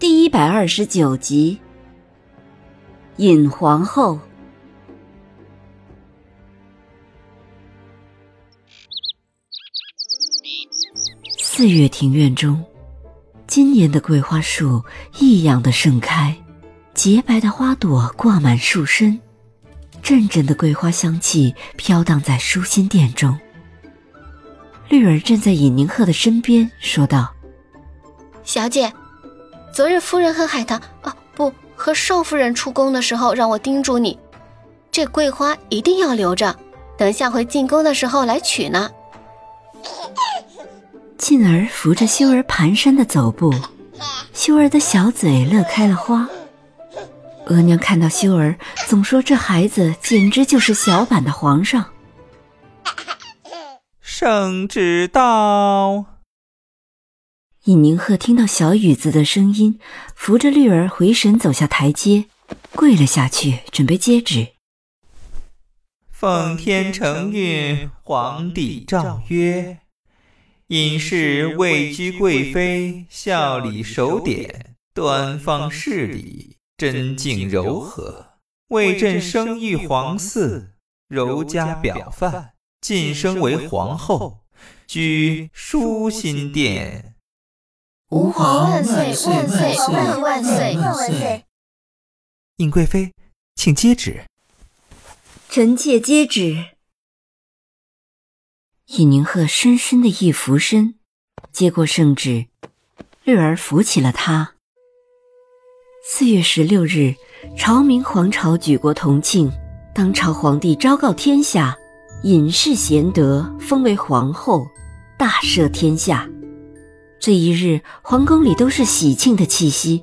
第一百二十九集，尹皇后。四月庭院中，今年的桂花树异样的盛开，洁白的花朵挂满树身，阵阵的桂花香气飘荡在舒心殿中。绿儿站在尹宁鹤的身边，说道：“小姐。”昨日夫人和海棠啊，不和少夫人出宫的时候，让我叮嘱你，这桂花一定要留着，等下回进宫的时候来取呢。静儿扶着修儿蹒跚的走步，修儿的小嘴乐开了花。额娘看到修儿，总说这孩子简直就是小版的皇上。圣旨到。尹宁鹤听到小雨子的声音，扶着绿儿回神走下台阶，跪了下去，准备接旨。奉天承运，皇帝诏曰：尹氏位居贵妃，孝礼守典，端方事礼，贞静柔和，为朕生育皇嗣，柔家表范，晋升为皇后，居舒心殿。吾皇万岁万岁万万岁万岁！尹贵妃，请接旨。臣妾接旨。尹宁鹤深深的一俯身，接过圣旨，绿儿扶起了他。四月十六日，朝明皇朝举国同庆，当朝皇帝昭告天下，尹氏贤德，封为皇后，大赦天下。这一日，皇宫里都是喜庆的气息，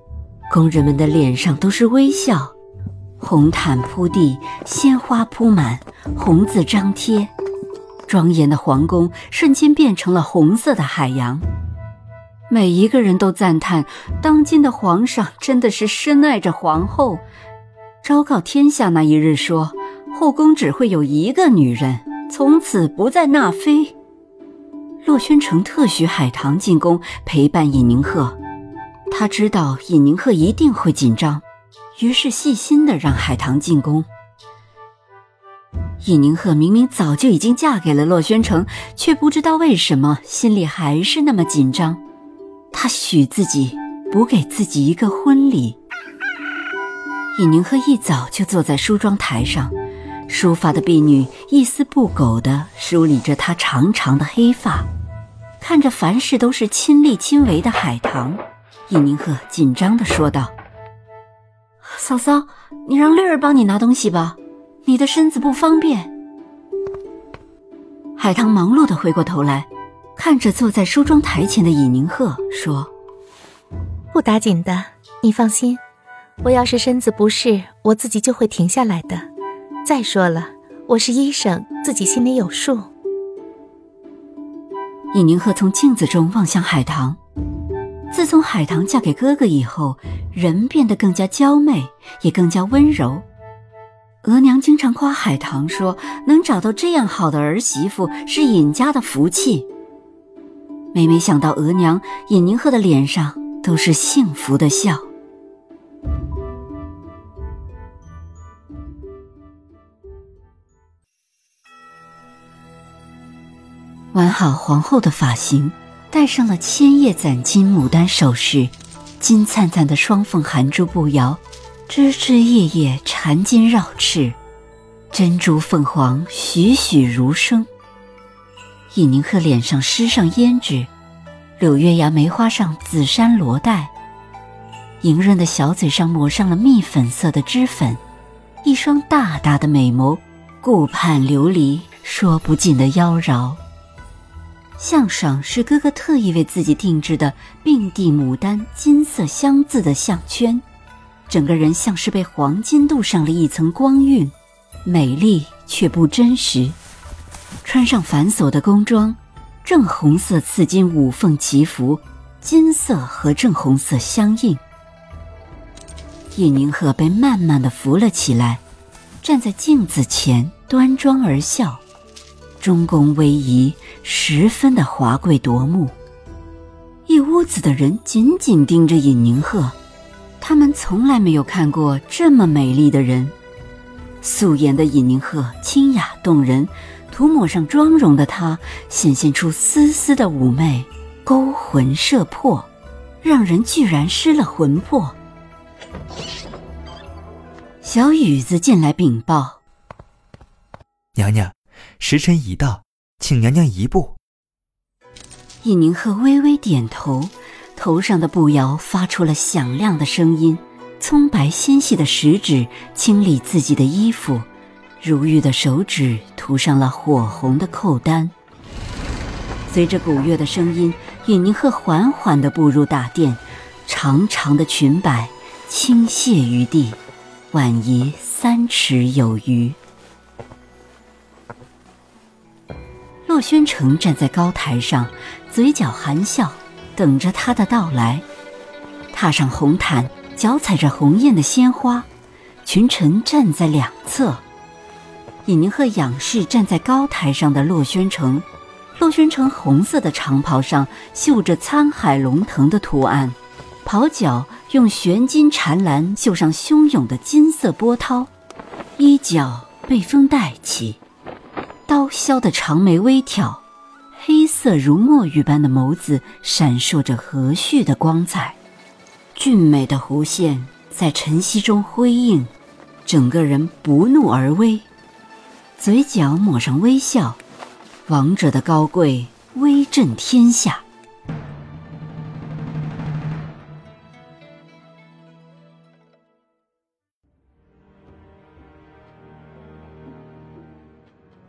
宫人们的脸上都是微笑，红毯铺地，鲜花铺满，红字张贴，庄严的皇宫瞬间变成了红色的海洋。每一个人都赞叹，当今的皇上真的是深爱着皇后。昭告天下那一日说，后宫只会有一个女人，从此不再纳妃。洛宣城特许海棠进宫陪伴尹宁鹤，他知道尹宁鹤一定会紧张，于是细心的让海棠进宫。尹宁鹤明明早就已经嫁给了洛宣城，却不知道为什么心里还是那么紧张。他许自己补给自己一个婚礼。尹宁鹤一早就坐在梳妆台上，梳发的婢女一丝不苟地梳理着她长长的黑发。看着凡事都是亲力亲为的海棠，尹宁鹤紧张地说道：“嫂嫂，你让绿儿帮你拿东西吧，你的身子不方便。”海棠忙碌地回过头来，看着坐在梳妆台前的尹宁鹤说：“不打紧的，你放心，我要是身子不适，我自己就会停下来的。再说了，我是医生，自己心里有数。”尹宁鹤从镜子中望向海棠。自从海棠嫁给哥哥以后，人变得更加娇媚，也更加温柔。额娘经常夸海棠说：“能找到这样好的儿媳妇，是尹家的福气。”每每想到额娘，尹宁鹤的脸上都是幸福的笑。挽好皇后的发型，戴上了千叶攒金牡丹首饰，金灿灿的双凤含珠步摇，枝枝叶叶缠金绕翅，珍珠凤凰栩栩如生。尹宁鹤脸上施上胭脂，柳月牙梅花上紫衫罗带，莹润的小嘴上抹上了蜜粉色的脂粉，一双大大的美眸，顾盼流离，说不尽的妖娆。项上是哥哥特意为自己定制的并蒂牡丹金色镶字的项圈，整个人像是被黄金镀上了一层光晕，美丽却不真实。穿上繁琐的宫装，正红色刺金五凤齐服，金色和正红色相映。叶宁鹤被慢慢的扶了起来，站在镜子前端庄而笑。中宫威仪，十分的华贵夺目。一屋子的人紧紧盯着尹宁鹤，他们从来没有看过这么美丽的人。素颜的尹宁鹤清雅动人，涂抹上妆容的她显现出丝丝的妩媚，勾魂摄魄，让人居然失了魂魄。小雨子进来禀报：“娘娘。”时辰已到，请娘娘移步。尹宁鹤微微点头，头上的步摇发出了响亮的声音。葱白纤细的食指清理自己的衣服，如玉的手指涂上了火红的扣单。随着鼓乐的声音，尹宁鹤缓缓地步入大殿，长长的裙摆倾泻于地，晚移三尺有余。洛宣城站在高台上，嘴角含笑，等着他的到来。踏上红毯，脚踩着红艳的鲜花，群臣站在两侧。尹宁鹤仰视站在高台上的洛宣城，洛宣城红色的长袍上绣着沧海龙腾的图案，袍角用玄金缠蓝绣上汹涌的金色波涛，衣角被风带起。刀削的长眉微挑，黑色如墨玉般的眸子闪烁着和煦的光彩，俊美的弧线在晨曦中辉映，整个人不怒而威，嘴角抹上微笑，王者的高贵威震天下。